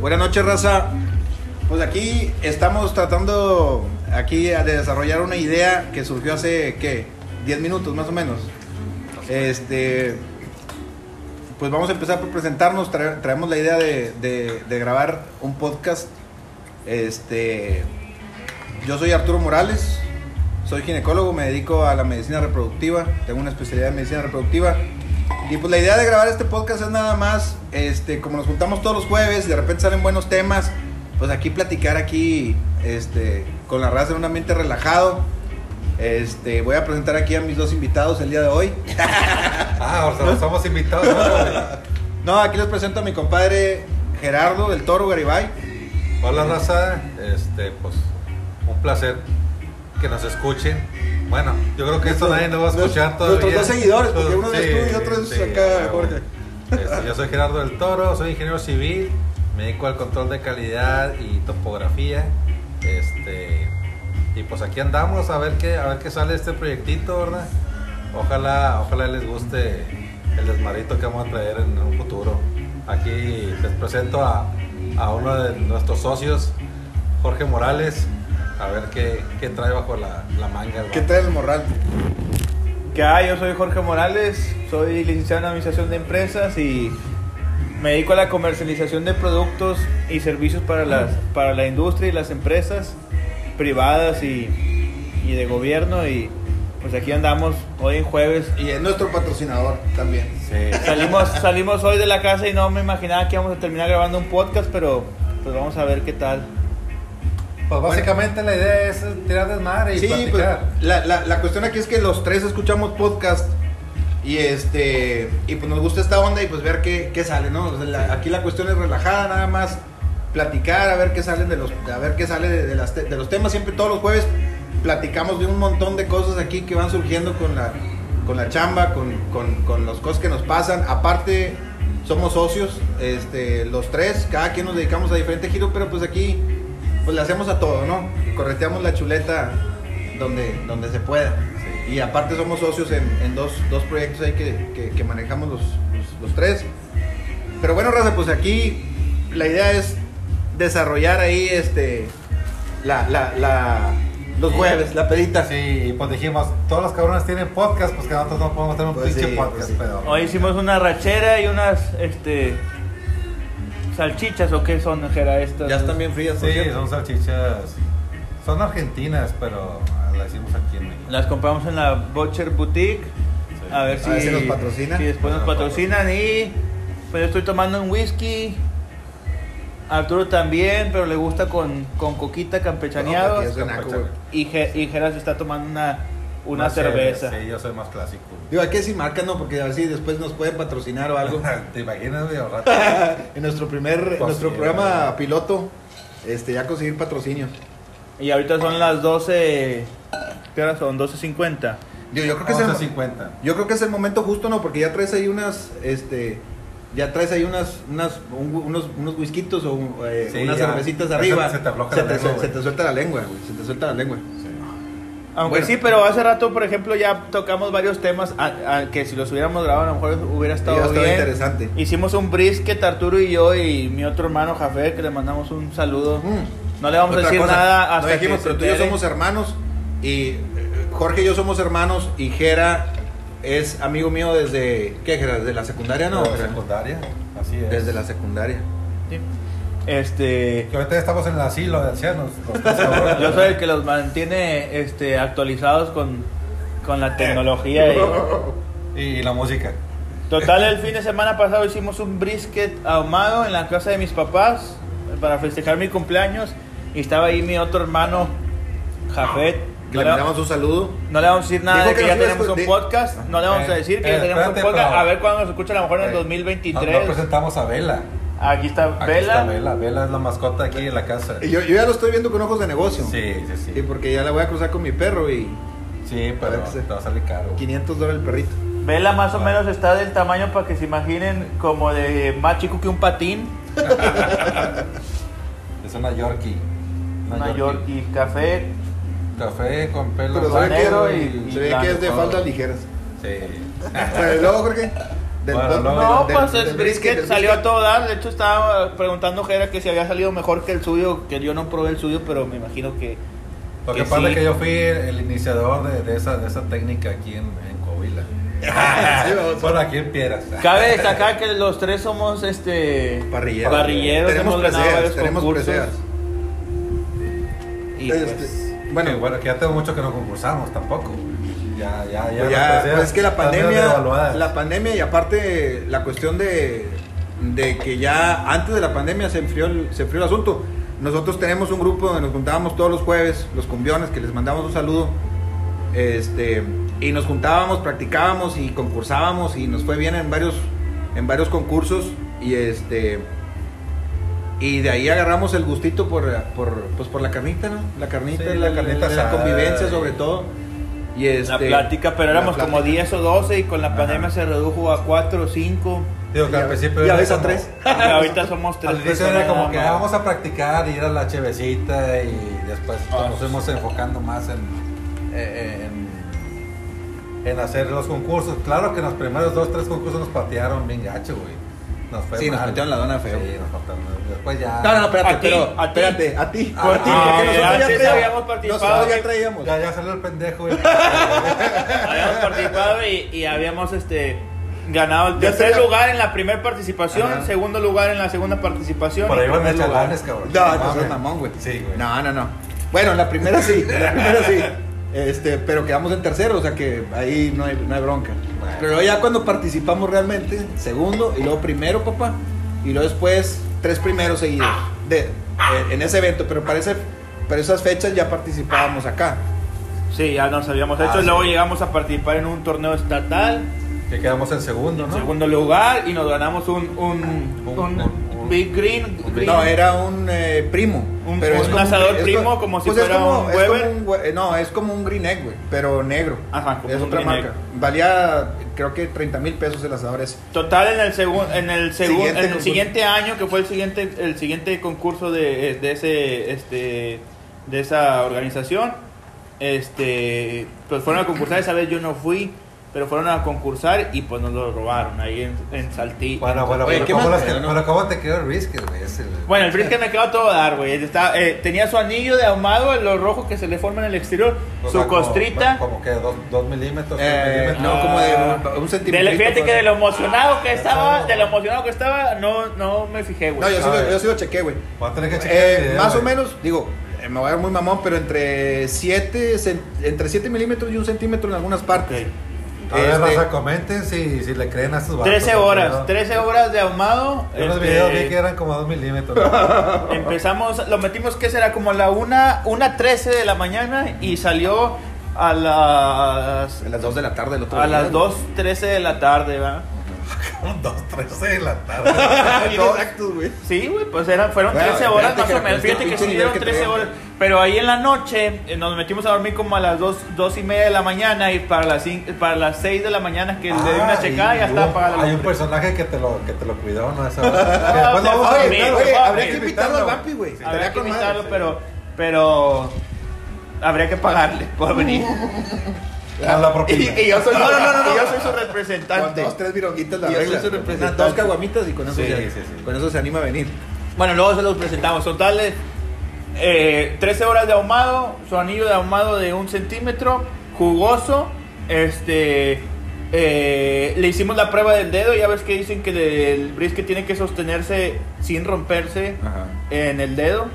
Buenas noches, raza. Pues aquí estamos tratando aquí de desarrollar una idea que surgió hace, ¿qué? 10 minutos más o menos. Este, pues vamos a empezar por presentarnos. Trae- traemos la idea de, de- de grabar un podcast. Este, yo soy Arturo Morales, soy ginecólogo, me dedico a la medicina reproductiva, tengo una especialidad en medicina reproductiva. Y pues la idea de grabar este podcast es nada más, este, como nos juntamos todos los jueves y de repente salen buenos temas, pues aquí platicar aquí, este, con la raza en un ambiente relajado. Este, voy a presentar aquí a mis dos invitados el día de hoy. Ah, o sea, nos somos invitados. ¿no? No, aquí les presento a mi compadre Gerardo del Toro Garibay. Hola, raza. Este, pues, un placer que nos escuchen. Bueno, yo creo que esto nadie lo va a escuchar Nuestros todavía. dos seguidores, porque uno es tú y otro es acá, Jorge. Este, yo soy Gerardo del Toro, soy ingeniero civil, me dedico al control de calidad y topografía. Este, y pues aquí andamos a ver qué, a ver qué sale este proyectito, ¿verdad? Ojalá, ojalá les guste el desmarito que vamos a traer en un futuro. Aquí les presento a, a uno de nuestros socios, Jorge Morales, a ver qué, qué trae bajo la, la manga. ¿Qué trae el morral? ¿Qué hay? Yo soy Jorge Morales, soy licenciado en Administración de Empresas y me dedico a la comercialización de productos y servicios para, las, para la industria y las empresas privadas y, y de gobierno y pues aquí andamos hoy en jueves. Y es nuestro patrocinador también. Sí. Salimos, salimos hoy de la casa y no me imaginaba que íbamos a terminar grabando un podcast, pero pues vamos a ver qué tal. Pues básicamente la idea es tirar desmadre y Sí, pues, platicar. la, la, la cuestión aquí es que los tres escuchamos podcast y este y pues nos gusta esta onda y pues ver qué, qué sale, ¿no? O sea, la- aquí la cuestión es relajada, nada más platicar, a ver qué salen de los a ver qué sale de, de las de los temas siempre todos los jueves platicamos de un montón de cosas aquí que van surgiendo con la con la chamba, con, con, con las cosas que nos pasan. Aparte somos socios, este, los tres, cada quien nos dedicamos a diferente giro, pero pues aquí pues le hacemos a todo, ¿no? Correteamos la chuleta donde, donde se pueda. Y aparte somos socios en, en dos, dos proyectos ahí que, que- que manejamos los, los- los tres. Pero bueno, Raza, pues aquí la idea es desarrollar ahí este la, la, la- los jueves, la pedita. Sí, pues dijimos, todos los cabrones tienen podcast, pues que nosotros no podemos tener un Pues pinche sí, podcast, pues sí. pero... Hoy hicimos una rachera y unas este salchichas o qué son, Jera, estas. Ya están bien frías, Sí, son salchichas, son argentinas, pero las hicimos aquí en México. Las compramos en la Butcher Boutique. Sí. A ver si, A ver si nos patrocina. si después nos Nos patrocinan. Y pues yo estoy tomando un whisky. Arturo también, pero le gusta con, con coquita campechaneado. No, aquí es de naco, güey. y, Ge- y Jera se está tomando una, una Más cerveza. Sí, yo soy más clásico. Digo, hay que decir marca, ¿no? Porque a ver si después nos pueden patrocinar o algo. ¿Te imaginas, güey? en nuestro primer, en Pues nuestro sí, programa güey. piloto, este, ya conseguir patrocinio. Y ahorita son las 12. ¿Qué hora son? 12.50. Digo, yo creo que es el, 11.50. yo creo que es el momento justo, ¿no? Porque ya traes ahí unas, este, ya traes ahí unas, unas, un- unos, unos whiskitos o eh, Sí, unas ya. cervecitas Se- arriba. se te afloja se la te, lengua, se güey. te suelta la lengua, güey. Se te suelta la lengua. Aunque Bueno. sí, pero hace rato, por ejemplo, ya tocamos varios temas a- a- que si los hubiéramos grabado a lo mejor hubiera estado Hubiera estado bien. interesante. Hicimos un brisket, Arturo y yo y mi otro hermano Jafé, que le mandamos un saludo. Mm. No le vamos a decir cosa, nada hasta no dijimos, que pero se tú y yo somos hermanos y eh, Jorge y yo somos hermanos y Jera es amigo mío desde, ¿qué Jera? ¿Desde la secundaria, no? De secundaria, así es. Desde la secundaria. Sí. Este, Que ahorita estamos en el asilo de ancianos. yo soy el que los mantiene este, actualizados con, con la tecnología. y- Y la música. Total, el fin de semana pasado hicimos un brisket ahumado en la casa de mis papás para festejar mi cumpleaños. Y estaba ahí mi otro hermano, Jafet. Que No le mandamos un saludo. no le vamos a decir nada Dijo de que, que ya a tenemos un podcast. No le vamos a Eh, decir que eh, ya tenemos un podcast. pero- A ver cuándo nos escucha a lo mejor en el Eh, 2023. No, no presentamos a Vela. Aquí está Aquí Vela. está Vela. Vela es la mascota aquí en la casa. Y yo, yo ya lo estoy viendo con ojos de negocio. Sí, sí, sí. Sí, porque ya la voy a cruzar con mi perro y Sí, pero Parece ser. te va a salir caro. 500 dólares el perrito. Vela más o menos está del tamaño para que se imaginen como de más chico que un patín. Es una Yorkie. Una Yorkie café. Café con pelo se negro que, y- se ve que es de faldas ligeras. Sí. Pero luego, Jorge. Del Bueno, pod- no, del- No, del- pues del el brisket salió a todo dar. De hecho, estaba preguntando Jera que si había salido mejor que el suyo. Que yo no probé el suyo, pero me imagino que. Lo que que pasa sí. es que yo fui el, iniciador de, de esa, de esa técnica aquí en, en Coahuila. Bueno, aquí en Piedras. Cabe destacar que los tres somos este Parrilleros. parrilleros, Tenemos hemos preseas, tenemos preseas. Y Este, pues, bueno, Que, bueno, que ya tengo mucho que no concursamos tampoco. Ya, ya, ya. Pues ya, pues es que la pandemia, la pandemia y aparte la cuestión de, de que ya antes de la pandemia se enfrió el, se enfrió el asunto. Nosotros tenemos un grupo donde nos juntábamos todos los jueves, los cumbiones, que les mandamos un saludo. Este, y nos juntábamos, practicábamos y concursábamos y nos fue bien en varios, en varios concursos y este y de ahí agarramos el gustito por, por, pues por la carnita, ¿no? La carnita, Sí, la, la carnita la- la convivencia y todo. Y este, la plática, pero éramos como plática. 10 o 12 y con la Ajá. pandemia se redujo a 4 o 5. Digo que al principio. Y a era veces a como- tres. Y ahorita somos 3 Al inicio era como que ah, vamos a practicar, ir a la chevecita y después Ah, nos fuimos enfocando más en, en, en hacer los concursos. Claro que en los primeros dos, tres concursos nos patearon bien gacho, güey. Nos fue Sí, nos metieron la dona feo. Sí, nos patearon. Después ya. No, no, no, espérate, A ti, pero, a ti. espérate, a ti. Ah, a ti, ah, porque nosotros ya traíamos. habíamos participado, Nosotros ya traíamos. Ya, ya salió el pendejo, güey. Habíamos participado y, y habíamos este ganado el Ya tercer tenía- lugar en la primera participación, Ajá. segundo lugar en la segunda participación. Por y ahí van de lugar. chalanes, cabrón. No, no seas mamón, güey. Sí, güey. No, no, no. Bueno, en la primera sí, en la primera sí. Este, pero quedamos en tercero, o sea que ahí no hay, no hay bronca. Bueno. Pero ya cuando participamos realmente, segundo y luego primero, papá, y luego después tres primeros seguidos de, eh, en ese evento, pero para, ese- para esas fechas ya participábamos acá. Sí, ya nos habíamos hecho. Ah, luego sí. llegamos a participar en un torneo estatal, Que quedamos en segundo, en ¿no? segundo lugar, y nos ganamos un, un, Un- un un- un- Big Green. No, era un eh, primo. Un- pero es un como asador es primo, co- como si pues es fuera como- un Weber. no, es como un Green Egg, güey, pero negro. Ajá, como es otra marca. Egg. Valía, creo que 30 mil pesos el asador ese. Total en el segundo en el segundo Siguiente en el siguiente año que fue el siguiente el siguiente concurso de, de ese este de esa organización este pues fueron a concursar esa vez yo no fui pero fueron a concursar y pues nos lo robaron ahí en, en Saltillo Bueno, bueno, Oye, pero, ¿qué ¿cómo te pero ¿cómo te quedó el brisket, güey? El- Bueno, el brisket me quedó a todo dar, güey. Estaba- eh, tenía su anillo de ahumado, lo rojo que se le forma en el exterior, o su sea, como- costrita. Como, que dos, dos milímetros, Eh, milímetros. no, como de Ah. un, un De, centímetro. fíjate que de lo emocionado que estaba, de lo emocionado que estaba, no, no me fijé, güey. No, yo sí, lo, ver. yo sí lo chequé, güey. Voy a tener que checar Eh, más o menos, digo, eh, me voy a ver muy mamón, pero entre 7 entre 7 milímetros y un centímetro en algunas partes. Ok. A ver, Este, raza, comenten si, si le creen a estos vatos. 13 ¿no? horas, Pero- 13 horas de ahumado. En los este, videos vi que eran como 2 milímetros. ¿no? Empezamos, lo metimos que será como la 1, una 13 de la mañana y salió a las A las 2 de la tarde el otro a día. las 2:13 de la tarde, ¿va? 2, 13 de la tarde. Bien exactos, güey. Sí, güey, pues eran, fueron Bueno, 13 horas más que o menos. Fíjate que sí dieron que 13 traemos. horas. Pero ahí en la noche eh, nos metimos a dormir como a las 2, dos y media de la mañana y para las, cin- para las 6 de la mañana que le di una Ah, checada y ya estaba apagada la Hay un personaje que te lo, que te lo cuidó, ¿no? Esa hora. A fue, Oye, amigo, oye, habría que invitarlo al. Vampi, güey. Habría que invitarlo, pero habría que pagarle por venir. A la Y, propina. y yo soy, No, no, no, no, y yo soy su Con representante. dos, tres vironguitas la Y yo soy su representante. Dos caguamitas y con eso, Sí, ya- sí, sí. con eso se anima a venir. Bueno, luego se los presentamos. Total, eh, 13 horas de ahumado, su anillo de ahumado de un centímetro, jugoso. Este, eh, le hicimos la prueba del dedo. Ya ves que dicen que el brisket tiene que sostenerse sin romperse Ajá. en el dedo.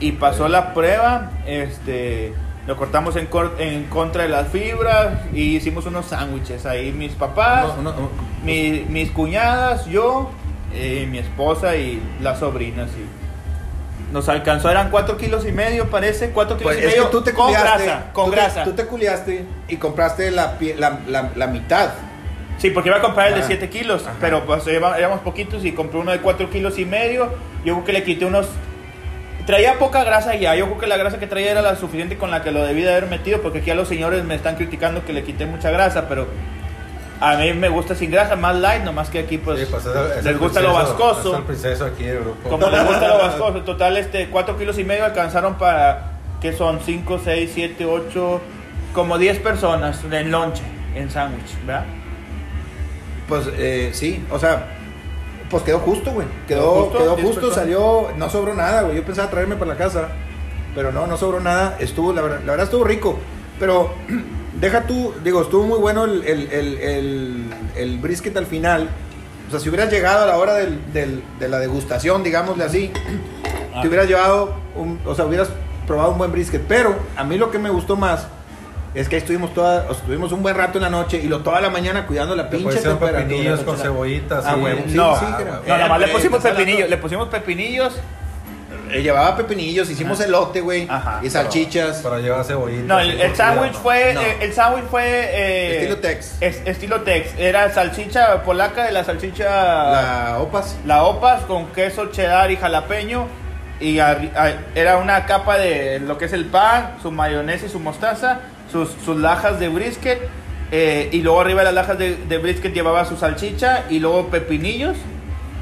Y pasó la prueba. Este, lo cortamos en, cor- en contra de las fibras y hicimos unos sándwiches ahí. Mis papás, Uno- uno- mi- mis cuñadas, yo, eh, mi esposa y las sobrinas. Y nos alcanzó, eran 4 kilos y medio, parece, 4 kilos Pues y medio tú te con grasa, con tú te- grasa. tú te culiaste y compraste la, la, la, la mitad. Sí, porque iba a comprar el de Ajá. 7 kilos, Ajá. pero pues éramos poquitos y compré uno de 4 kilos y medio. Yo creo que le quité unos... Traía poca grasa ya, yo creo que la grasa que traía era la suficiente con la que lo debí de haber metido, porque aquí a los señores me están criticando que le quité mucha grasa, pero a mí me gusta sin grasa, más light, nomás que aquí pues, Sí, pues, es el- es les el gusta lo princeso- vascoso. Es el aquí grupo. Como les gusta lo vascoso, total, este, 4 kilos y medio alcanzaron para, que son 5, 6, 7, 8, como 10 personas en lonche, en sándwich, ¿verdad? pues eh, sí, o sea, pues quedó justo, güey. Quedó, Quedó justo, quedó salió, no sobró nada, güey. Yo pensaba traerme para la casa, pero no, no sobró nada. Estuvo, la verdad, la verdad estuvo rico. Pero deja tú, digo, estuvo muy bueno el, el, el, el- el brisket al final. O sea, si hubieras llegado a la hora del, del- de la degustación, digámosle así, Ah. te hubieras llevado, un, o sea, hubieras probado un buen brisket. Pero a mí lo que me gustó más es que ahí estuvimos, toda, estuvimos un buen rato en la noche y lo toda la mañana cuidando la Te pinche temperatura. pepinillos con cebollitas. Ah, huevo, sí, no, sí, Ah. No, nada más le pusimos pepinillos. Le pusimos pepinillos. Eh, llevaba pepinillos, hicimos elote, güey, Ajá. y salchichas. Pero lleva cebollita. No, el, el sándwich fue. No. eh, El sándwich fue. eh, Estilo Tex. es- estilo Tex. Era salchicha polaca de la salchicha. La opas. la opas con queso cheddar y jalapeño y arri- a- era una capa de lo que es el pan, su mayonesa y su mostaza, sus, sus lajas de brisket eh, y luego arriba de las lajas de, de brisket llevaba su salchicha y luego pepinillos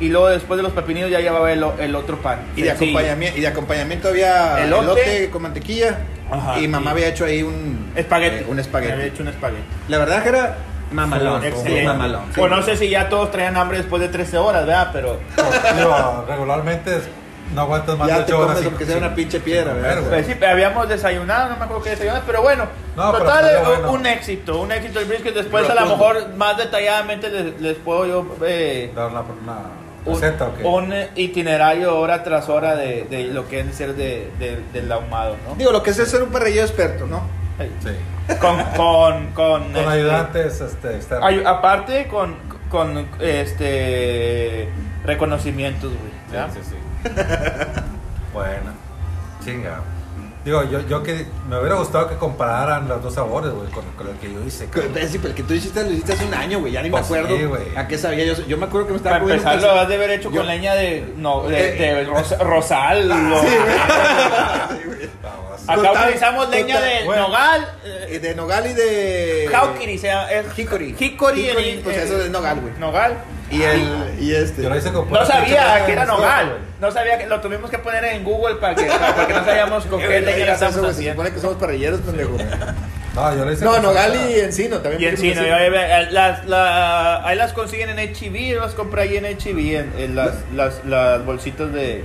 y luego después de los pepinillos ya llevaba el, el otro pan. Y de, acompañamiento, y de acompañamiento había Elote. elote, con mantequilla. Ajá. y mamá había hecho ahí un Espagueti. eh, un Me había espagueti. hecho un espagueti. La verdad que era mamalón. Excelente. Mamalón. sí. O no sé si ya todos traían hambre después de 13 horas, ¿verdad? Pero Digo, regularmente es- no aguantas más de Ya te 8 horas. sin- aunque sea sin- una pinche piedra, sin ¿verdad? comer, Pues güey. sí, habíamos desayunado, no me acuerdo qué desayunamos, pero bueno, No, total, eh, bueno. un éxito, un éxito el brisket. Después a lo mejor más detalladamente les, les puedo yo eh, Dar una, una un, receta un itinerario hora tras hora de, de lo que es ser de, de- del ahumado, ¿no? Digo, lo que es ser un parrillero experto, ¿no? Sí. Con, con, con, Con este, ayudantes este, externos. ay- aparte con, con este reconocimientos, güey. Sí, sí, sí. bueno, chinga. Digo, yo, yo que me hubiera gustado que compararan los dos sabores, güey, con, con el que yo hice. Cabrón. Sí, pero el que tú hiciste lo hiciste hace un año, güey. Ya ni Pues me acuerdo sí, güey. a qué sabía. Yo, yo me acuerdo que me estaba Para comiendo empezar, un lo has de haber hecho Yo- con leña de, no, de, Eh, de ros- rosal. lo- Vamos. Acá Total, utilizamos leña de bueno. nogal. Eh, De nogal y de. Hawkiri, se llama. Es Hickory. Hickory, en- Hickory, pues en- eso es nogal, güey. Nogal. Y el. Y este. Yo lo hice con No sabía que era nogal. No sabía que lo tuvimos que poner en Google para que, para, para que no sabíamos con qué estamos güey, Se haciendo. supone que somos parrilleros, pendejo. No, yo lo hice No, nogal y encino también. Y encino, yo- eh, las, la- ahí las consiguen en HB, yo las compré ahí en HB, en, en las, las, las bolsitas de...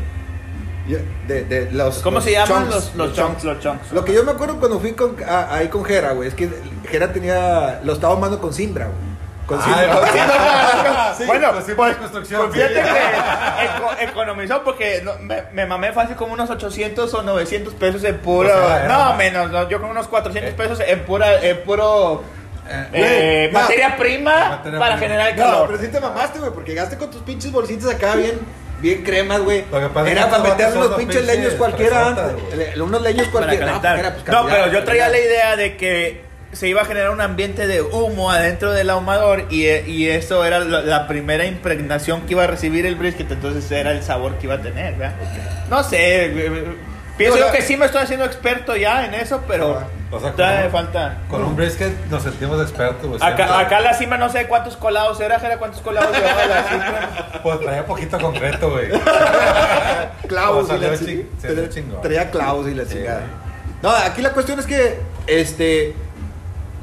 De, de los, ¿Cómo los se llaman? chunks, Los, los chunks, los chunks. Lo que yo me acuerdo cuando fui con, a- ahí con Jera, güey, es que Jera tenía. Lo estaba armando con Simbra, güey. Con Ah, Simbra. sí, bueno, pues sí, pues, construcción. pues fíjate que eco- economizó porque no, me, me mamé fácil como unos 800 o 900 pesos en puro... O sea, no, menos, no, yo con unos 400 pesos en pura... En puro Eh, eh, no. materia prima Materia para prima. generar No, calor. pero sí te mamaste, güey, porque llegaste con tus pinches bolsitas acá bien, bien cremas, güey. Lo que pasa es Era que para estos meter vatos son los pinches pinches leños cualquiera fresotas, güey. Le- Unos leños para cualquiera. calentar. era, pues, No, calidad, pero yo traía la calidad. idea de que se iba a generar un ambiente de humo adentro del ahumador y, y eso era la, la primera impregnación que iba a recibir el brisket, entonces era el sabor que iba a tener, ¿verdad? No sé, eh, eh, pienso yo que sí me estoy haciendo experto ya en eso, pero O sea, todavía me con- falta. Con un brisket nos sentimos expertos, güey. Acá, siempre. acá la cima no sé cuántos colados era, Jera, cuántos colados llevaba la cima. Pues traía poquito concreto, güey. clavos O sea, y la le ching- ching- se le chingó. Traía clavos y la chingada. No, aquí la cuestión es que este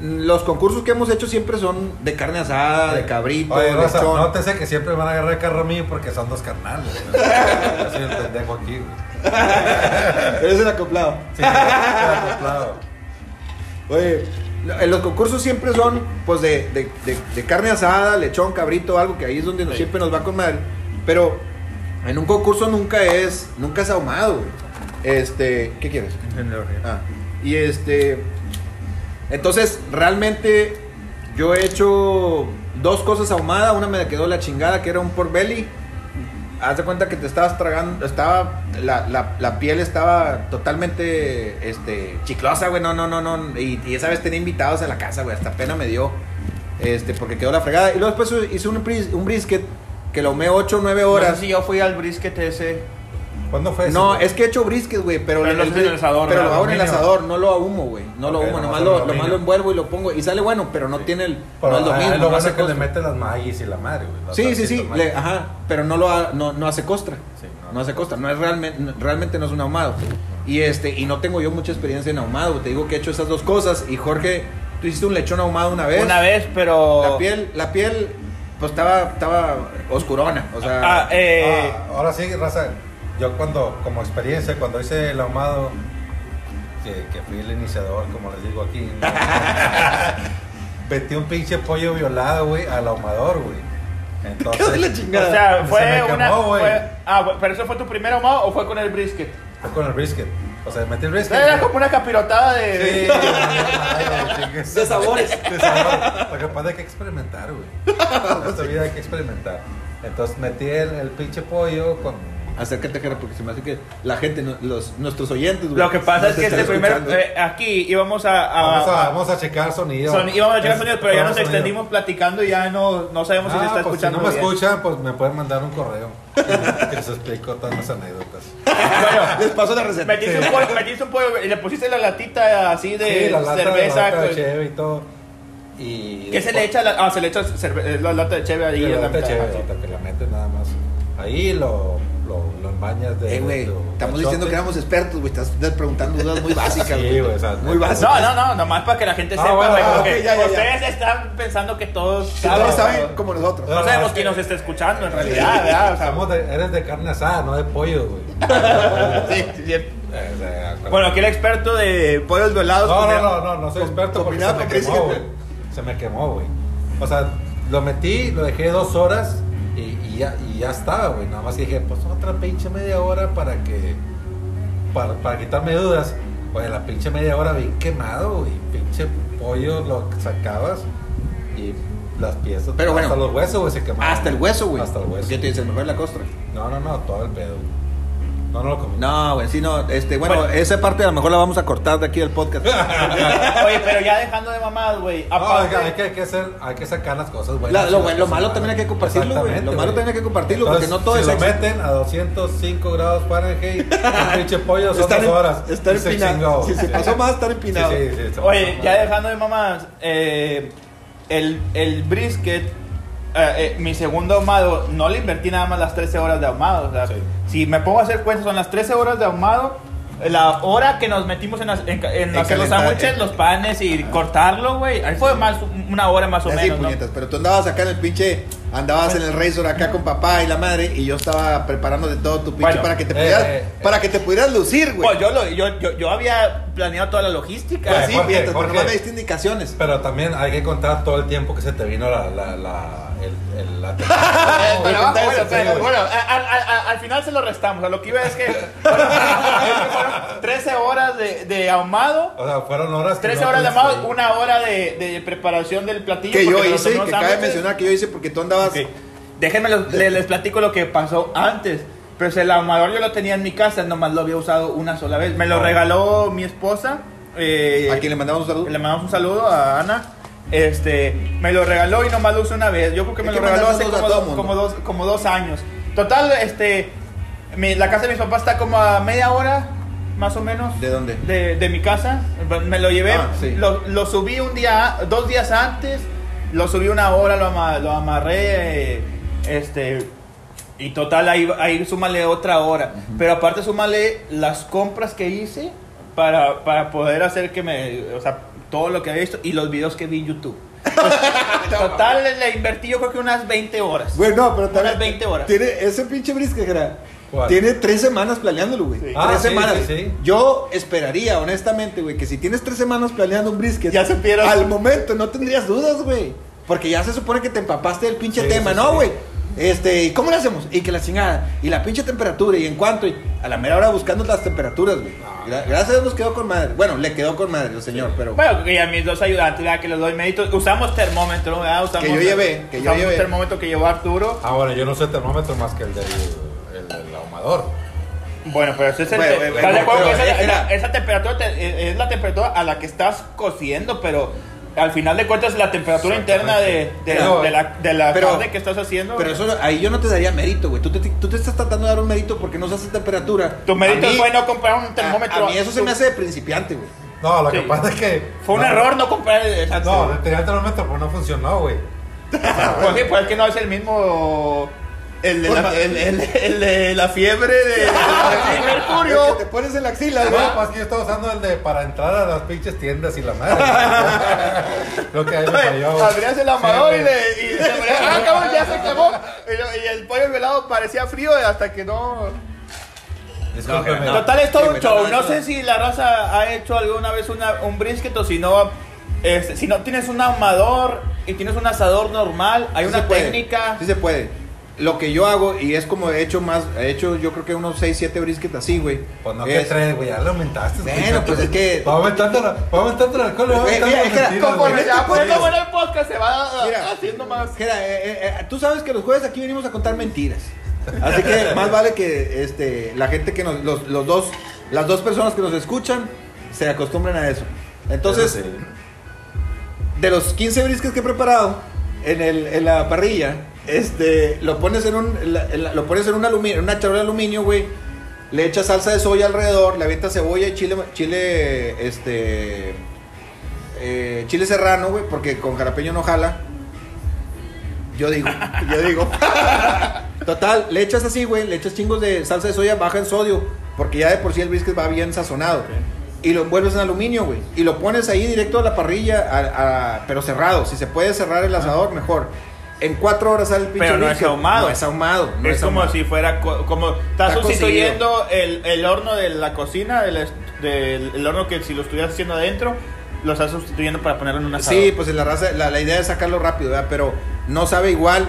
los concursos que hemos hecho siempre son de carne asada, de cabrito, Oye, de Rosa, lechón. no te sé que siempre van a agarrar el carro a mí porque son dos carnales. Yo soy el pendejo aquí, güey. Eres el acoplado. Sí, estoy acoplado. Oye, los concursos siempre son pues de, de- de- de carne asada, lechón, cabrito, algo que ahí es donde nos- Sí. siempre nos va con madre. Pero en un concurso nunca es, nunca es ahumado, güey. Este, ¿qué quieres? Ah, y este. Entonces, realmente yo he hecho dos cosas ahumadas. Una me quedó la chingada, que era un pork belly. Haz de cuenta que te estabas tragando, estaba, la, la, la piel estaba totalmente, este, chiclosa, güey, no, no, no, no, y, y esa vez tenía invitados a la casa, güey, hasta pena me dio, este, porque quedó la fregada, y luego después hice un, bris- un brisket que lo ahumé 8 o 9 Ahora horas, sí, yo fui al brisket ese. ¿Cuándo fue eso? no, es que he hecho brisket, güey, pero, Pero el- lo el el asador, pero lo hago en el asador, no lo ahumo, güey. No lo ahumo, nomás nomás lo, nomás lo envuelvo y lo pongo. Y sale bueno, pero no tiene el. Pero, no es lo ah, mismo. lo no hace es que le mete las maíz y la madre, güey. Sí, sí, sí, le- ajá, pero no lo ha- no, no hace costra. Sí, no. no, hace costra, no es realmente, no- realmente no es un ahumado. Y este, y no tengo yo mucha experiencia en ahumado, te digo que he hecho esas dos cosas. Y Jorge, tú hiciste un lechón ahumado una vez. Una vez, pero. La piel, la piel, pues estaba, estaba oscurona. O sea, Ah, eh, Ah, ahora sí, raza. Yo cuando, como experiencia, cuando hice el ahumado, que, que fui el iniciador, como les digo aquí, ¿no? metí un pinche pollo violado, güey, al ahumador, güey. Entonces, de la o chingada. sea, Se fue quemó, una. güey. fue- ah, pero eso fue tu primer ahumado o fue con el brisket? fue con el brisket. O sea, metí el brisket. Era como una capirotada de. Sí, de De sabores. De sabores. Lo que pasa es que experimentar, güey. En esta vida hay que experimentar. Entonces metí el, el pinche pollo con. Acércate, Jera, porque se me hace que la gente, los, nuestros oyentes, güey, Lo que pasa es que este primer. eh, aquí íbamos a. a- Vamos a, vamos a checar sonido. son- íbamos a checar Es- sonidos, pero ya nos sonido. extendimos platicando y ya no, no sabemos si se Ah, está pues escuchando. si no me bien. escuchan, pues me pueden mandar un correo. que les explico todas las anécdotas. Bueno, Les paso la receta. metiste, un pollo, metiste un pollo y le pusiste la latita así de Sí, la lata, cerveza. la lata de que- cheve y todo. Y ¿Qué se le echa? La, ah, se le echa cerve- la lata de cheve ahí. La la lata de cheve, que la metes nada más. Ahí lo, lo, lo embañas de. Eh, güey, de- estamos diciendo que éramos expertos, güey. Estás preguntando dudas muy básicas, Sí, güey. o sea, muy básicas. No, no, no, nomás para que la gente Ah, sepa, güey, ah, ya, ustedes están pensando que todos Que todos saben, como nosotros. No No, sabemos es quién nos está escuchando en realidad, ¿verdad? O sea, Estamos de- eres de carne asada, no de pollo, güey. sí, sí, sí. Eh, Bueno, aquí el experto de pollos duelados. No, no, no, no, no soy experto porque se me quemó, güey. Se me quemó, güey. O sea, lo metí, lo dejé dos horas y, ya, y ya estaba, güey. Nada más dije, pues otra pinche media hora para que. Para, para quitarme dudas. Oye, la pinche media hora bien quemado, güey. Pinche pollo lo sacabas y las piezas. Pero hasta bueno, los huesos, güey, se quemaban. Hasta el hueso, güey. Hasta el hueso. ¿Qué te dice? Mejor la costra. No, no, no, todo el pedo. güey. No, no lo comí. No, güey, sí, no. Este, bueno, Bueno. esa parte a lo mejor la vamos a cortar de aquí del podcast. Oye, pero ya dejando de mamadas, güey. No, aparte- hay que, hay que hacer, hay que sacar las cosas buenas. La- lo lo malo también hay que compartirlo, güey. Lo malo güey. también hay que compartirlo, porque no todo si es lo éxito. meten a 205 grados Fahrenheit, un pinche pollo son Estar dos en- horas. se empinado. Si se Sí. pasó más, estar Sí, empinado. sí, sí, se Oye, ya dejando de mamadas, eh, el, el brisket, eh, eh, mi segundo ahumado, no le invertí nada más las 13 horas de ahumado. O sea, Sí. si me pongo a hacer cuentas, son las 13 horas de ahumado. La hora que nos metimos en, las- en, en hacer los sándwiches, eh. los panes y cortarlo, güey. Ahí fue más una hora más o Así, menos. ¿no? puñetas. Pero tú andabas acá en el pinche. Andabas en el Razor acá con papá y la madre. Y yo estaba preparando de todo tu pinche Bueno, para que te eh, pudieras. eh, para que te pudieras lucir, güey. Pues yo, lo, yo, yo, yo había planeado toda la logística. Pues Eh, sí, Jorge, mientras, pero nomás me diste indicaciones. Pero también hay que contar todo el tiempo que se te vino la, la, la, el, el, la pero bueno, pero bueno, a- a- a- al final se lo restamos. A lo que iba es que bueno, es que fueron 13 horas de, de ahumado, O sea, fueron horas. que 13 no horas de ahumado, ir. una hora de, de preparación del platillo. Que yo hice, que cabe mencionar que yo hice porque tú andabas. Ok. Déjenme los- le- les, platico lo que pasó antes. Pues el ahumador yo lo tenía en mi casa, nomás lo había usado una sola vez. Me lo regaló mi esposa. eh, A quien le mandamos un saludo. le mandamos un saludo a Ana. Este, me lo regaló y nomás lo usé una vez. Yo creo que me lo regaló hace como, a todo do- mundo. como dos, como dos años. Total, este, mi- la casa de mis papás está como a media hora, más o menos. ¿De dónde? De, de mi casa. Me lo llevé, Ah, sí. lo, lo subí un día, dos días antes. Lo subí una hora, lo, ama- lo amarré. eh, este, y total, ahí, ahí súmale otra hora. Pero aparte, súmale las compras que hice para, para poder hacer que me. O sea, todo lo que había visto y los videos que vi en YouTube. total, le, le invertí yo creo que unas 20 horas. Güey, no, pero Unas también. 20 horas. Tiene ese pinche brisket, era. ¿Cuál? Tiene tres semanas planeándolo, güey. Sí. Tres Ah, sí, semanas. sí, sí. Yo esperaría, honestamente, güey, que si tienes tres semanas planeando un brisket, Ya supieras. al momento no tendrías dudas, güey. Porque ya se supone que te empapaste del pinche Sí, tema, sí, ¿no, sí. güey? Este, ¿y cómo le hacemos? Y que la chingada, y la pinche temperatura, y en cuanto, y a la mera hora buscando las temperaturas, güey. Ah. Gra- Gracias a Dios nos quedó con madre. Bueno, le quedó con madre el señor, pero. Bueno, que a mis dos ayudantes, ¿verdad? que les doy mérito. Usamos termómetro, ¿verdad? Usamos, Que yo llevé, que yo usamos llevé. un termómetro que llevó Arturo. Ah, bueno, yo no sé termómetro más que el del, el del ahumador. Bueno, pero ese es el. Bueno, te- bueno, ¿Estás de acuerdo pero que esa, era- esa- esa temperatura te- es es la temperatura a la que estás cociendo, pero al final de cuentas la temperatura interna de, de, Pero- de la, de la pero- carne que estás haciendo. Pero eso ahí yo no te daría mérito, güey. Tú te, tú te estás tratando de dar un mérito porque no se hace temperatura. tu mérito fue no comprar un termómetro. A, a mí eso se me hace de principiante, güey. No, lo Sí. que pasa es que. Fue un no, error no comprar el. exacto. No, tenía el termómetro, pero no funcionó, güey. Pues sí, pues es que no es el mismo. El de, la, el, el- el de la fiebre de, de Mercurio. te pones en la axila, No, güey. pues que yo estaba usando el de para entrar a las pinches tiendas y la madre. Creo que ahí me falló. Abrías el amador Sí, y, le, y se abría, ah, cabrón, ya se quemó. Y, lo- y el pollo velado parecía frío hasta que no. No, Total, es todo un show. no, No no, sé no. si la raza ha hecho alguna vez una, un brisket o si no. este, si no tienes un ahumador y tienes un asador normal, hay Sí una se puede, técnica. Sí se puede. Lo que yo hago, y es como he hecho más, he hecho yo creo que unos 6, 7 briskets así, güey. Pues no, que Es- tres, güey, ya lo aumentaste. Bueno, pues es que- Va aumentando, va aumentando el alcohol, va aumentando mira, que mentiras, conforme güey. Ya, pues el podcast se va Mira. haciendo más. Jera, eh, eh, eh, tú sabes que los jueves aquí venimos a contar mentiras. Así que más vale que este, la gente que nos, los, los dos, las dos personas que nos escuchan se acostumbren a eso. Entonces, sí. de los 15 briskets que he preparado en, el, en la parrilla, este, lo pones en un, lo pones en un aluminio, en una charola de aluminio, güey. Le echas salsa de soya alrededor, le avientas cebolla y chile, chile, este, eh, chile serrano, güey, porque con jalapeño no jala. Yo digo, yo digo. Total, le echas así, güey, le echas chingos de salsa de soya baja en sodio, porque ya de por sí el brisket va bien sazonado. Y lo envuelves en aluminio, güey. Y lo pones ahí directo a la parrilla, a- a- pero cerrado. Si se puede cerrar el asador, mejor. En cuatro horas sale el pinche Pero no es ahumado. No es ahumado. no es como ahumado. si fuera. co- como Estás Está sustituyendo el, el horno de la cocina, del, el horno que si lo estuvieras haciendo adentro, lo estás sustituyendo para ponerlo en una asador. Sí, pues en la raza, la, la idea es sacarlo rápido, ¿verdad? Pero no sabe igual.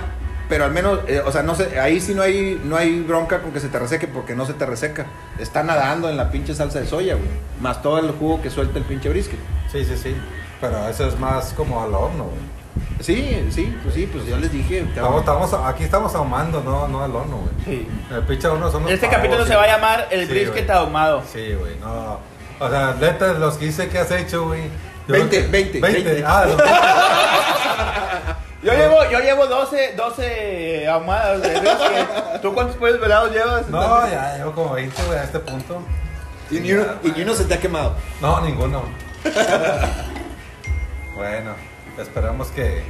Pero al menos, eh, o sea, no sé, ahí sí no hay, no hay bronca con que se te reseque porque no se te reseca. Está nadando en la pinche salsa de soya, güey. Más todo el jugo que suelta el pinche brisket. Sí, sí, sí. Pero eso es más como al horno, güey. Sí, sí, pues sí, pues yo les dije. Estamos, estamos, aquí estamos ahumando, no, no al horno, güey. Sí. El pinche horno son los Este pavos, capítulo sí. se va a llamar El Sí, brisket ahumado. Sí, güey, no. O sea, neta, los 15 que has hecho, güey. yo 20, creo que- 20, 20. Ah, los 20. Yo llevo, yo llevo 12, 12 ahumadas de brisket. ¿Tú cuántos pollos velados llevas? No, ya llevo como 20, güey, a este punto. Y ni uno, y ni uno se te ha quemado. No, ninguno. bueno, esperamos que.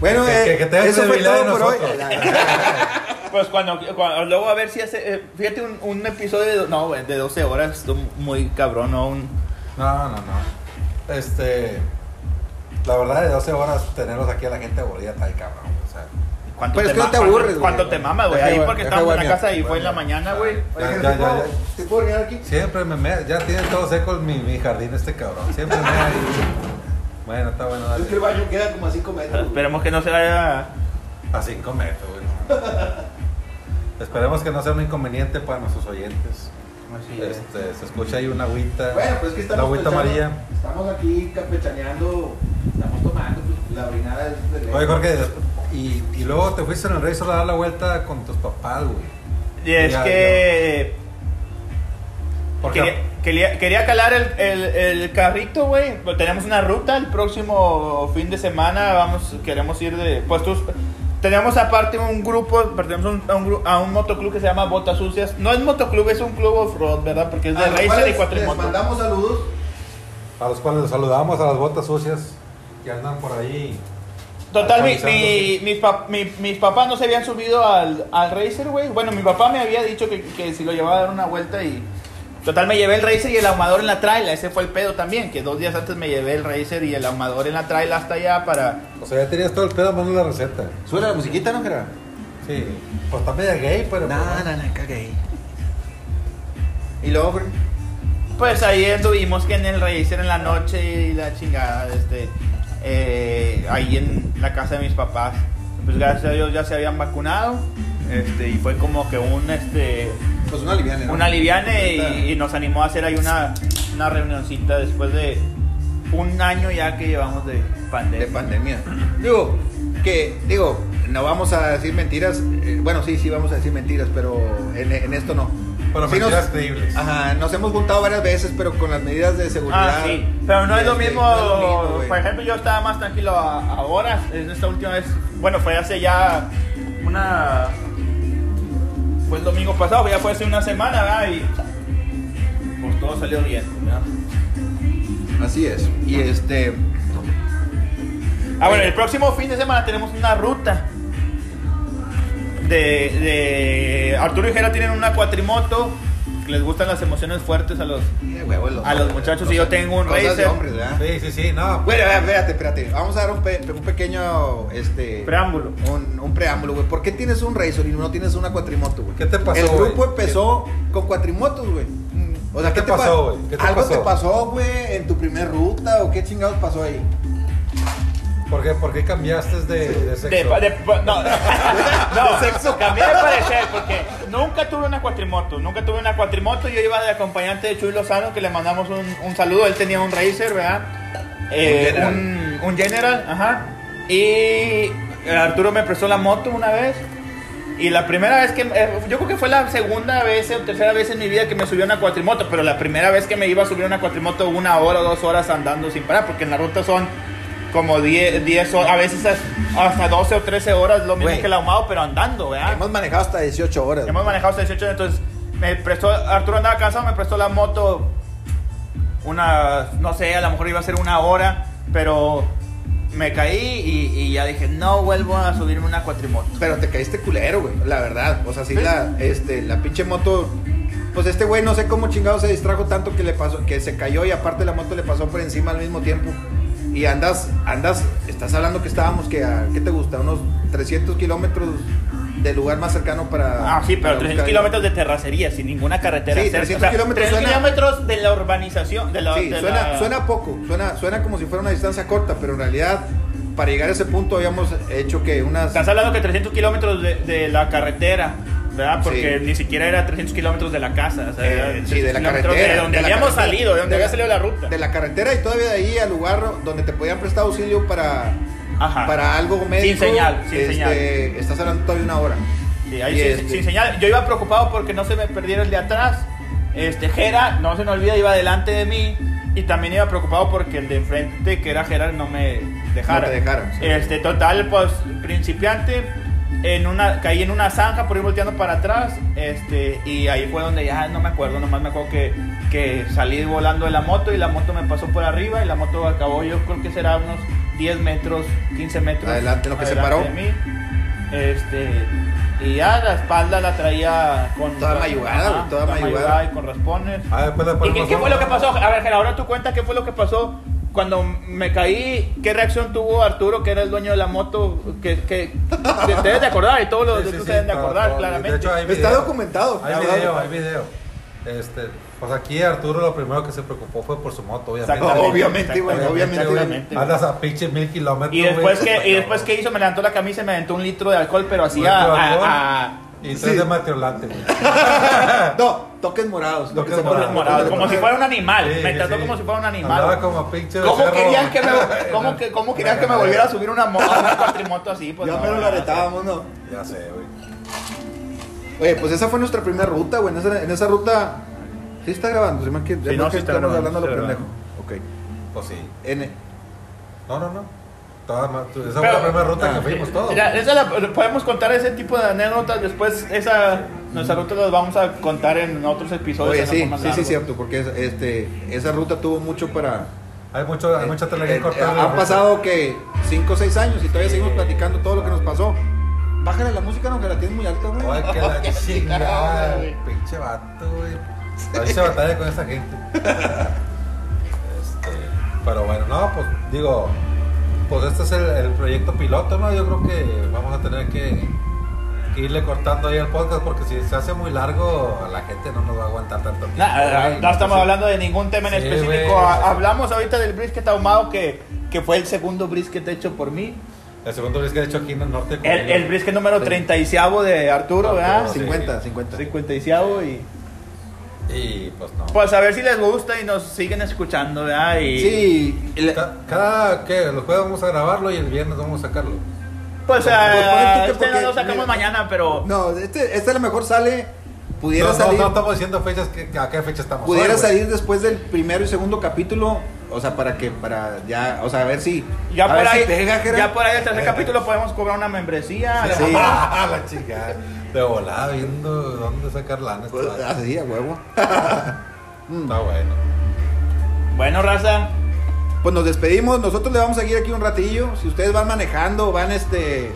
Bueno, Que- eh, que- que te hagas eso fue todo por hoy. Pues cuando, cuando- luego a ver si hace, eh, fíjate un, un episodio de, no, de 12 horas, muy cabrón, ¿no? Un, No, no, no. Este. La verdad, de 12 horas tenerlos aquí a la gente aburrida está ahí, cabrón. O sea, ¿Cuánto Pero es te, que no ma- te cuánto- aburres, güey. ¿Cuánto te mamas, güey? Ahí porque estábamos en la casa y fue en la mañana, güey. Ya, ya, ya, ya. ¿Te puedo aquí? Siempre me mea, ya tiene todo seco mi, mi jardín este cabrón. Siempre me ahí. Bueno, está bueno, dale. Es que el baño queda como a 5 metros. Esperemos que no se vaya. A 5 metros, güey. Esperemos que no sea un inconveniente para nuestros oyentes. Este, se escucha ahí una agüita. Bueno, pues es que La estamos agüita pensando- amarilla. Estamos aquí campechaneando, estamos tomando, pues la orinada es de ley. Oye, Jorge, y, y luego te fuiste en el Razor a dar la vuelta con tus papás, güey. Y es Ya, que. Porque Quería, quería, calar el, el, el carrito, güey. Pues Tenemos una ruta el próximo fin de semana. Vamos, queremos ir de. Pues tú. Tenemos aparte un grupo, pertenecemos a un, a un motoclub que se llama Botas Sucias. No es motoclub, es un club off-road, ¿verdad? Porque es de racer y cuales les cuatrimoto. mandamos saludos. a los cuales les saludamos a las botas sucias que andan por ahí. Total, mi, mi- mis, pap- mi- mis papás no se habían subido al, al Racer, güey. Bueno, mi papá me había dicho que, que si lo llevaba a dar una vuelta y... Total, me llevé el Racer y el ahumador en la traila. Ese fue el pedo también, que dos días antes me llevé el Racer y el ahumador en la traila hasta allá para... O sea, ya tenías todo el pedo, mando la receta. Suena la musiquita, ¿no, Gerard? Sí. Pues está media gay, pero. No, pues, no, no, cagué. Y luego, Pues ahí estuvimos que en el Racer en la noche y la chingada, este... eh, ahí en la casa de mis papás. Pues gracias a Dios ya se habían vacunado. Este, y fue como que un, este... pues una liviana, ¿no? una liviane y, y nos animó a hacer ahí una, una reunioncita después de un año ya que llevamos de de pandemia. pandemia. Digo, que, digo, no vamos a decir mentiras. eh, bueno, sí, sí, vamos a decir mentiras, pero en, en esto no. Pero Sí mentiras nos- creíbles. Ajá, nos hemos juntado varias veces, pero con las medidas de seguridad. Ah, sí, pero no es lo este, mismo, no es lo mismo, güey. por ejemplo, yo estaba más tranquilo ahora, en esta última vez, bueno, fue hace ya una... Fue el domingo pasado, ya fue hace una semana, ¿verdad? Y pues todo salió bien, ¿verdad? Así es. Y este. Ah, bueno, el próximo fin de semana tenemos una ruta. De, de Arturo y Jera tienen una cuatrimoto les gustan las emociones fuertes a los, Eh, huevo, los- a los muchachos y yo tengo un cosas de Racer. hombres, ¿verdad? Sí, sí, sí, no. Bueno, espérate, espérate. Vamos a dar un, pe- un pequeño este Preámbulo. Un, un preámbulo, güey. ¿Por qué tienes un Razor y no tienes una cuatrimoto, güey? ¿Qué te pasó, El grupo güey? empezó con cuatrimotos, güey. O sea, ¿Qué ¿qué, te pa- pasó, güey? ¿Qué te ¿Algo pasó? te pasó, güey, en tu primer ruta o qué chingados pasó ahí? ¿Por qué, por qué cambiaste de, de sexo? De, de- no, no, sexo. cambié de parecer porque nunca tuve una cuatrimoto, nunca tuve una cuatrimoto. Yo iba de acompañante de Chuy Lozano, que le mandamos un, un saludo. Él tenía un Racer, ¿verdad? Eh, General. un, un General, ajá. Y Arturo me prestó la moto una vez. Y la primera vez que, eh, yo creo que fue la segunda vez o tercera vez en mi vida que me subí a una cuatrimoto, pero la primera vez que me iba a subir a una cuatrimoto una hora o dos horas andando sin parar, porque en la ruta son como 10, 10 horas, a veces hasta 12 o 13 horas, lo mismo Güey. que el ahumado, pero andando, ¿verdad? Hemos manejado hasta 18 horas. Hemos manejado hasta 18 años, entonces me prestó, Arturo andaba cansado, me prestó la moto una, no sé, a lo mejor iba a ser una hora, pero me caí y, y ya dije, no vuelvo a subirme una cuatrimoto. Pero te caíste culero, güey, la verdad. O sea, sí, la, este, la pinche moto. Pues este güey no sé cómo chingado se distrajo tanto que le pasó, que se cayó y aparte la moto le pasó por encima al mismo tiempo. Y andas, andas, estás hablando que estábamos que a, ¿qué te gusta? Unos 300 kilómetros del lugar más cercano para... Ah, sí, pero para 300 buscar- kilómetros de terracería, sin ninguna carretera. Sí, cerca. 300 kilómetros 300 suena- kilómetros de la urbanización. De la, Sí, de suena, la- suena poco, suena, suena como si fuera una distancia corta, pero en realidad para llegar a ese punto habíamos hecho que unas... Estás hablando que 300 kilómetros de, de la carretera, ¿verdad? Porque Sí. ni siquiera era 300 kilómetros de la casa. O sea, Eh, sí, de la 300 kilómetros carretera. De donde de habíamos carretera, salido, de donde la- había salido la ruta. De la carretera y todavía de ahí al lugar donde te podían prestar auxilio para, Ajá. para algo médico. señal, sin este, señal. Estás hablando todavía una hora. Sí, ahí sin, este- sin señal. Yo iba preocupado porque no se me perdiera el de atrás. Este, Jera, no se me olvida, iba delante de mí. Y también iba preocupado porque el de enfrente, que era Jera, no me dejara. No te dejara, sí. Este, total, pues, principiante. En una, caí en una zanja por ir volteando para atrás. Este, y ahí fue donde ya no me acuerdo. Nomás me acuerdo que, que salí volando de la moto y la moto me pasó por arriba. Y la moto acabó, yo creo que será unos 10 metros, 15 metros. Adelante, lo que se paró. de mí. Este, y ya la espalda la traía con. Toda mayugada, güey, toda mayugada. y con raspones. Ah, después ¿Y qué, qué fue lo que pasó? A ver, ahora tú cuenta qué fue lo que pasó cuando me caí. ¿Qué reacción tuvo Arturo, que era el dueño de la moto? Que, que te debes de acordar y todos los Sí, de sí, tú sí, se deben de acordar, todo. claramente. De hecho, hay Está documentado. Hay video, hay video. Este, pues aquí Arturo lo primero que se preocupó fue por su moto, obviamente. Exactamente, Obviamente, güey, exactamente, obviamente. Andas a pinche mil kilómetros. Y después, que, y después que hizo, me levantó la camisa y me aventó un litro de alcohol, pero así Un a, de Y Sí. tres de Mateolante, güey. No, toques morados. Toques morados. ponen morado, como si fuera un animal. Sí, me sí, trató sí. como si fuera un animal. Andaba como pinche ¿Cómo querían que me, cómo que, cómo querían que me volviera a subir una, mo- a una cuatrimoto así? Pues Ya no, me lo no, aretábamos, ¿no? Ya sé, güey. Oye, pues esa fue nuestra primera ruta, güey. En esa, en esa ruta. Sí está grabando, se me que, Sí, no, que sí está estamos grabando, hablando a lo pendejo. Ok. Pues sí. N. No, no, no. Toda esa fue Pero- la primera ruta ah, que fuimos todos. Mira, esa la, podemos contar ese tipo de anécdotas después. Esa, nuestra ruta las vamos a contar en otros episodios. Oye, sí, sí, sí, cierto, porque es- este, esa ruta tuvo mucho para. Hay mucho, hay mucha tela que Eh, cortar. eh, Han pasado que 5 o 6 años y todavía seguimos platicando todo lo que nos pasó. Bájale la música, no, que la tienes muy alta, güey. Ay, que la Qué chingada, pinche vato, güey. Ahí se batalla con esa gente. Este, pero bueno, no, pues digo, pues este es el, el proyecto piloto, ¿no? Yo creo que vamos a tener que, que irle cortando ahí el podcast porque si se hace muy largo, la gente no nos va a aguantar tanto tiempo. Nah, no estamos Entonces, hablando de ningún tema en Sí, específico. Ha- Hablamos ahorita del brisket ahumado que, que fue el segundo brisket hecho por mí. El segundo he hecho aquí en el norte. El, el brisket número 30 de Arturo, ¿verdad? Arturo, sí. 50, 50. 50 y Y pues no. pues a ver si les gusta y nos siguen escuchando, ¿verdad? Y Sí, Cada, que los jueves vamos a grabarlo y el viernes vamos a sacarlo. pues Pues, ponle ah, tú que este no lo sacamos mira, mañana, pero no, este, este a lo mejor sale, pudiera No, no, salir, no estamos diciendo fechas, que, a qué fecha estamos. pudiera hoy, salir después del primero y segundo capítulo, o sea, para que, para ya, o sea, a ver si, ya por ver ahí si pega, ya por ahí el tercer capítulo podemos cobrar una membresía. Sí. Ah, la chica. De volada viendo dónde sacar lana. este Pues, así, a huevo. Está bueno. Bueno, raza, Pues nos despedimos, nosotros le vamos a seguir aquí un ratillo. Si ustedes van manejando, van este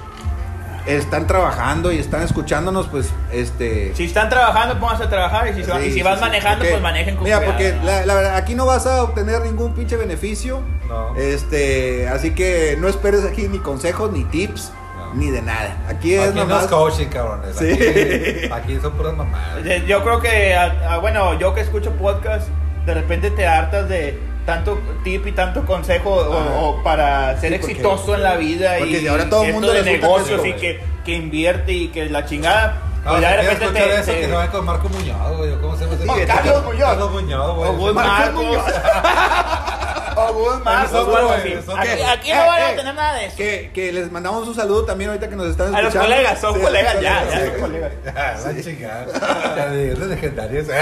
están trabajando y están escuchándonos, pues, este... Si están trabajando, pónganse a trabajar. Y si, va- y Sí, si sí, vas sí, manejando, pues manejen con Mira, cuidado, porque ¿no? la, la verdad, aquí no vas a obtener ningún pinche beneficio. No. Este, así que no esperes aquí ni consejos, ni tips. Ni de nada. Aquí es Aquí no es coaching, cabrones. Sí. Aquí, aquí son puras mamadas. Yo creo que, ah, ah, bueno, yo que escucho podcast, de repente te hartas de tanto tip y tanto consejo o, o para ser Sí, porque- exitoso en la vida porque y ahora todo el mundo de que negocios se- y que, que invierte y que la chingada. No, pues ya de si quieres repente escuchar te, eso, te- que se vaya con Marco Muñoz, güey. ¿Cómo se llama Muñoz. Carlos Muñoz, güey. Marcos. Muñoz. o Gus Marcos, Nosotros, o algo güey. Aquí, aquí Eh, no van a eh, tener nada de eso. Que, que les mandamos un saludo también ahorita que nos están A los escuchando. colegas, son Sí, colegas a los ya, ya colegas, son colegas. Ya de de legendarios.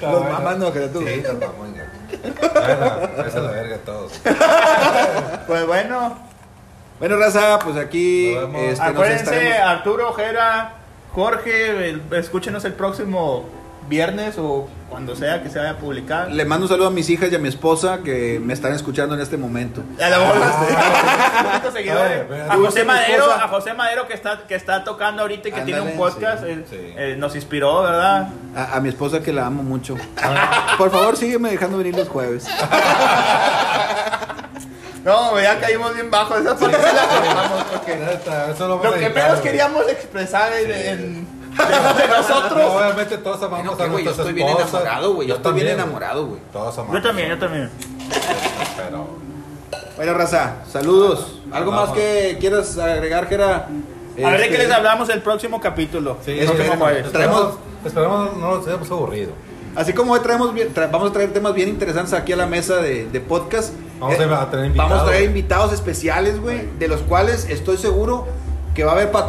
Los mamás no, que tú. Sí, los mamás, ya. Bueno, es la verga todos. Pues bueno, Bueno, raza, pues aquí Nos este, nos acuérdense, estaremos- Arturo, Ojera, Jorge, el- escúchenos el próximo viernes o cuando sea que se vaya a publicar. Le mando un saludo a mis hijas y a mi esposa que me están escuchando en este momento. A la bola, seguidores. Ay, A José Madero, a José Madero que está, que está tocando ahorita y que tiene un podcast, sí, eh, sí. eh, nos inspiró, ¿verdad? A, a mi esposa que la amo mucho. Por favor, sígueme dejando venir los jueves. No, ya caímos bien bajo esa porque eso lo que menos queríamos expresar en, en- de, de No, nosotros. obviamente todos amamos No, a güey, yo nuestras estoy bien esposas. enamorado, güey. Yo estoy bien también, enamorado, güey. Todos amamos. Yo también, yo también. Pero. Bueno, raza, saludos. ¿Algo Vamos. más que quieras agregar, Jera? A ver de Este, qué les hablamos el próximo capítulo. Sí, el próximo esperemos. jueves. Esperemos, esperemos no nos hayamos aburrido. Así como hoy traemos bien- tra- vamos a traer temas bien interesantes aquí a la mesa de, de podcast. Vamos Eh, a tener invitados. Vamos a traer invitados especiales, güey, de los cuales estoy seguro que va a haber